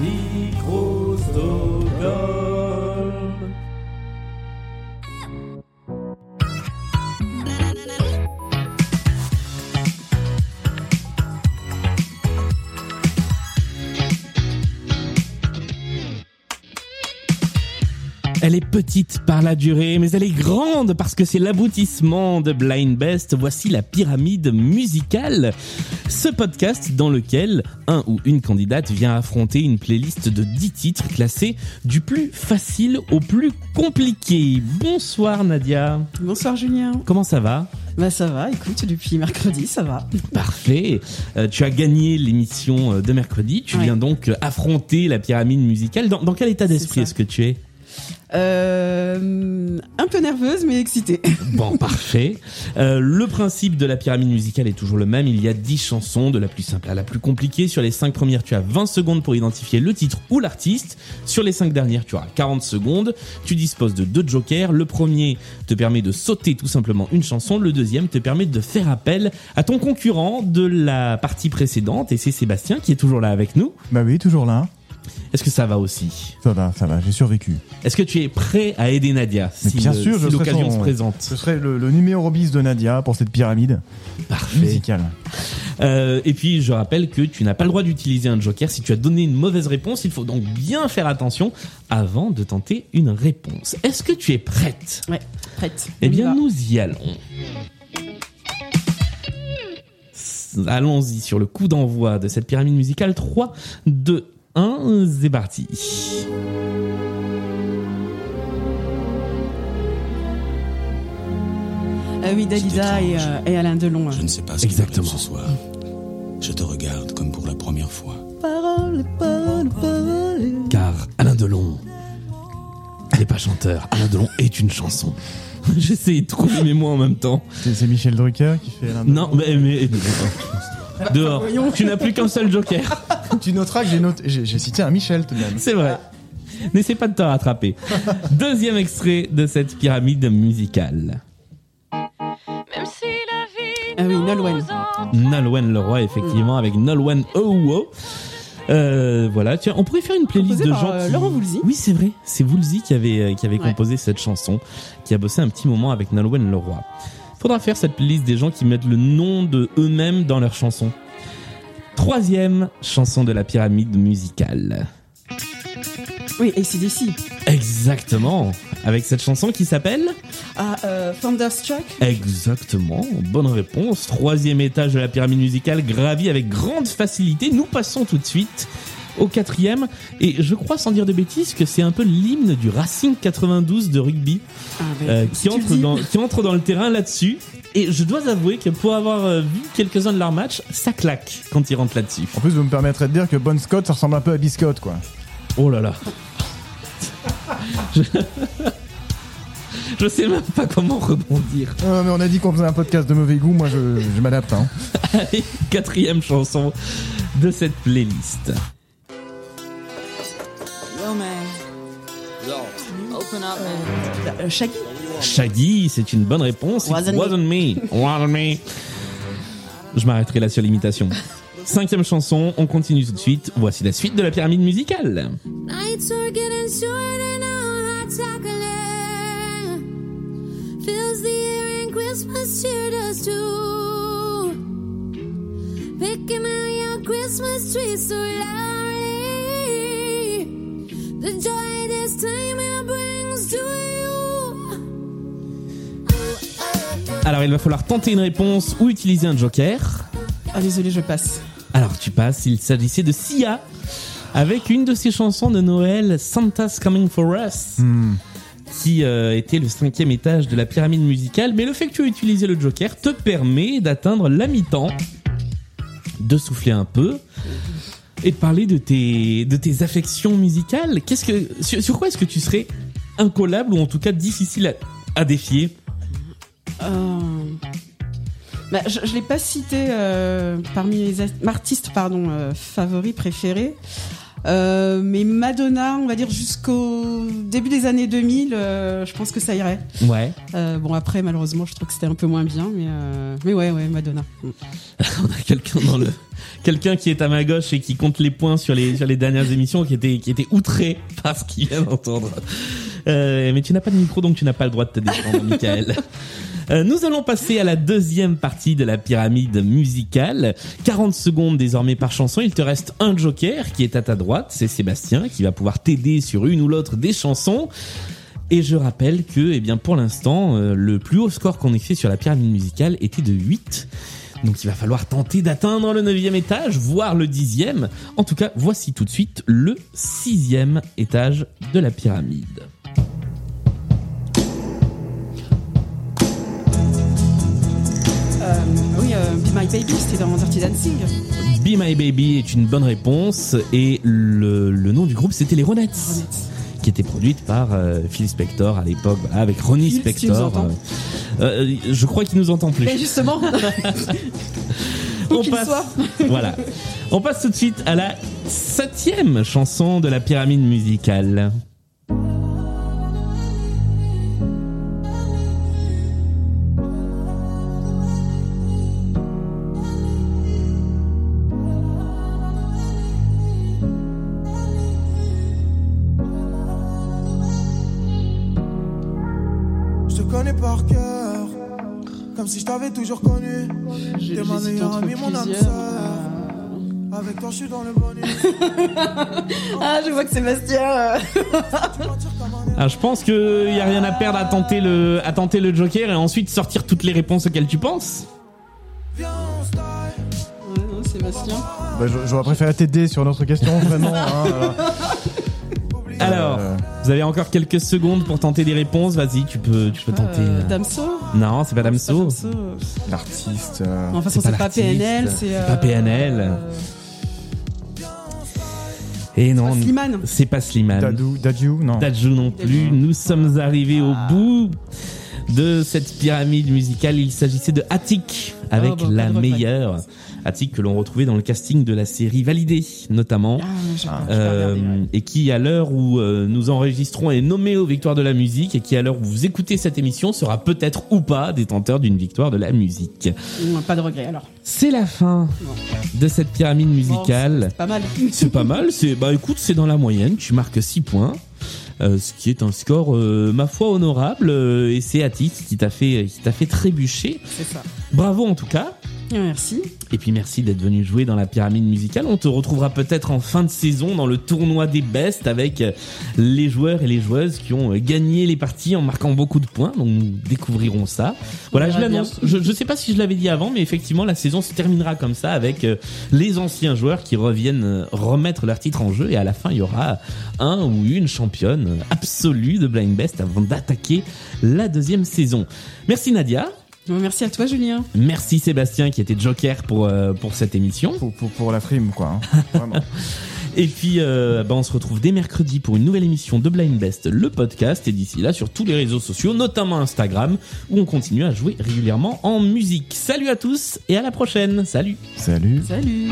Microsoft. Elle est petite par la durée, mais elle est grande parce que c'est l'aboutissement de Blind Best. Voici la pyramide musicale. Ce podcast dans lequel un ou une candidate vient affronter une playlist de 10 titres classés du plus facile au plus compliqué. Bonsoir Nadia. Bonsoir Julien. Comment ça va? Bah ça va, écoute, depuis mercredi, ça va. Parfait. Euh, tu as gagné l'émission euh, de mercredi. Tu Ouais. viens donc euh, affronter la pyramide musicale. Dans, dans quel état d'esprit est-ce que tu es? Euh, un peu nerveuse, mais excitée. Bon, parfait. Euh, le principe de la pyramide musicale est toujours le même. Il y a 10 chansons, de la plus simple à la plus compliquée. Sur les 5 premières, tu as 20 secondes pour identifier le titre ou l'artiste. Sur les 5 dernières, tu auras 40 secondes. Tu disposes de deux jokers. Le premier te permet de sauter tout simplement une chanson. Le deuxième te permet de faire appel à ton concurrent de la partie précédente. Et c'est Sébastien qui est toujours là avec nous. Bah oui, toujours là. Est-ce que ça va aussi Ça va, ça va, j'ai survécu. Est-ce que tu es prêt à aider Nadia Mais si, bien le- sûr, si je serai l'occasion son- se présente Ce serait le, le numéro bis de Nadia pour cette pyramide Parfait. musicale. Euh, et puis je rappelle que tu n'as pas le droit d'utiliser un joker si tu as donné une mauvaise réponse. Il faut donc bien faire attention avant de tenter une réponse. Est-ce que tu es prête? Ouais, prête. Eh On y bien va. nous y allons. Allons-y sur le coup d'envoi de cette pyramide musicale. 3, 2, 1, c'est parti. Ah oui, Dalida et, euh, Alain Delon. Je ne sais pas ce Exactement. ce soir. Je te regarde comme pour la première fois. Parole, parole, parole. Car Alain Delon n'est pas chanteur. Alain Delon est une chanson. J'essaie de trouver mes mots en même temps. C'est Michel Drucker qui fait l'un de- Non, mais, mais dehors. voyons. Tu n'as plus qu'un seul joker. Tu noteras que j'ai noté- j'ai j'ai cité un Michel tout de même. C'est vrai. N'essaie pas de te rattraper. Deuxième extrait de cette pyramide musicale. Même si la vie Ah oui, Nolwenn. Nolwenn Leroy, effectivement, avec Nolwenn Oh euh, voilà, tiens, on pourrait faire une playlist Composée de par, gens euh, qui... Laurent Voulzy. Oui, c'est vrai, c'est Woolsey qui avait euh, qui avait Ouais. composé cette chanson, qui a bossé un petit moment avec Nolwenn Leroy. Faudra faire cette playlist des gens qui mettent le nom de eux-mêmes dans leur chanson. Troisième chanson de la pyramide musicale. Oui, ACDC. Exactement, avec cette chanson qui s'appelle Ah, euh, Thunderstruck. Exactement, bonne réponse. Troisième étage de la pyramide musicale, gravi avec grande facilité. Nous passons tout de suite au quatrième, et je crois sans dire de bêtises que c'est un peu l'hymne du Racing 92 de rugby Ah, euh, qui entre dans qui entre dans le terrain là-dessus. Et je dois avouer que pour avoir euh, vu quelques-uns de leurs matchs, ça claque quand ils rentrent là-dessus. En plus, vous me permettrez de dire que Bon Scott, ça ressemble un peu à Biscotte, quoi. Oh là là. je... je sais même pas comment rebondir. Euh, mais on a dit qu'on faisait un podcast de mauvais goût, moi je, je m'adapte. Hein. Allez, quatrième chanson de cette playlist. Yo, man. Shaggy. Shaggy, c'est une bonne réponse. It Wasn't wasn't me. Wasn't me. Je m'arrêterai là sur l'imitation. Cinquième chanson, on continue tout de suite. Voici la suite de la pyramide musicale. Nights are getting shorter now, hot chocolate fills the air and Christmas cheer does too. Picking out your Christmas tree so loudly, the joy this time it brings to you. Alors il va falloir tenter une réponse ou utiliser un joker. Ah, désolé, je passe. Alors tu passes, il s'agissait de Sia avec une de ses chansons de Noël, Santa's Coming for Us. Hmm. qui euh, était le cinquième étage de la pyramide musicale, mais le fait que tu aies utilisé le joker te permet d'atteindre la mi-temps, de souffler un peu et de parler de tes, de tes affections musicales. Qu'est-ce que, sur, quoi est-ce que tu serais incollable ou en tout cas difficile à, défier? Euh, bah, je ne l'ai pas cité euh, parmi mes artistes pardon, euh, favoris, préférés. Euh, mais Madonna, on va dire jusqu'au début des années 2000, euh, je pense que ça irait. Ouais. Euh, bon après, malheureusement, je trouve que c'était un peu moins bien, mais euh, mais ouais, ouais, Madonna. On a quelqu'un dans le quelqu'un qui est à ma gauche et qui compte les points sur les sur les dernières émissions qui était qui était outré par ce qu'il vient d'entendre. Euh, mais tu n'as pas de micro donc tu n'as pas le droit de te défendre, Michael. Euh, nous allons passer à la deuxième partie de la pyramide musicale. 40 secondes désormais par chanson. Il te reste un joker qui est à ta droite. C'est Sébastien qui va pouvoir t'aider sur une ou l'autre des chansons. Et je rappelle que, eh bien, pour l'instant, euh, le plus haut score qu'on ait fait sur la pyramide musicale était de 8. Donc il va falloir tenter d'atteindre le neuvième étage, voire le dixième. En tout cas, voici tout de suite le sixième étage de la pyramide. Be My Baby, c'était dans Dirty Dancing. Be My Baby est une bonne réponse et le, le nom du groupe c'était les Ronettes, qui était produite par euh, Phil Spector à l'époque, voilà, avec Ronnie Phil, Spector. Euh, euh, je crois qu'il nous entend plus. Et justement, On passe- soit. voilà. On passe tout de suite à la septième chanson de la pyramide musicale. Par cœur, comme si je t'avais toujours connu. J'ai- T'es ma meilleure amie, mon âme sœur. Avec toi, je suis dans le bonheur. Ah, je vois que Sébastien. Ah, je pense qu'il y a rien à perdre à tenter le à tenter le Joker et ensuite sortir toutes les réponses auxquelles tu penses. Ouais, non, Sébastien. Bah, je- J'aurais préféré t'aider sur notre question, vraiment. hein. Alors, Euh, vous avez encore quelques secondes pour tenter des réponses. Vas-y, tu peux tu peux tenter. Euh, euh, Damso. Non, c'est pas Damso. L'artiste. euh, Enfin, C'est pas pas, PNL, c'est. c'est euh, pas PNL. euh, Et non, c'est pas Slimane. Dadou, Dadju, non. Dadju non plus. Nous sommes arrivés au bout de cette pyramide musicale. Il s'agissait de Attic avec Oh, la meilleure. Attic que l'on retrouvait dans le casting de la série Validé notamment. Ah, Euh, ouais. et qui à l'heure où euh, nous enregistrons est nommé aux victoires de la musique et qui à l'heure où vous écoutez cette émission sera peut-être ou pas détenteur d'une victoire de la musique. Pas de regret alors. C'est la fin de cette pyramide Bon, musicale. c'est pas mal. C'est pas mal, c'est bah écoute, c'est dans la moyenne, tu marques 6 points. Euh, ce qui est un score euh, ma foi honorable euh, et c'est Attic qui t'a fait qui t'a fait trébucher. C'est ça. Bravo en tout cas. Merci. Et puis merci d'être venu jouer dans la pyramide musicale. On te retrouvera peut-être en fin de saison dans le tournoi des bestes avec les joueurs et les joueuses qui ont gagné les parties en marquant beaucoup de points. Donc nous découvrirons ça. Voilà, je l'annonce. Je, je sais pas si je l'avais dit avant, mais effectivement la saison se terminera comme ça avec euh, les anciens joueurs qui reviennent euh, remettre leur titre en jeu et à la fin il y aura un ou une championne absolue de Blind Best avant d'attaquer la deuxième saison. Merci Nadia. Merci à toi, Julien. Merci Sébastien qui était joker pour, euh, pour cette émission. Pour, pour, pour la frime, quoi. hein. Vraiment. Et puis, euh, bah, on se retrouve dès mercredi pour une nouvelle émission de Blind Best, le podcast. Et d'ici là, sur tous les réseaux sociaux, notamment Instagram, où on continue à jouer régulièrement en musique. Salut à tous et à la prochaine. Salut. Salut. Salut.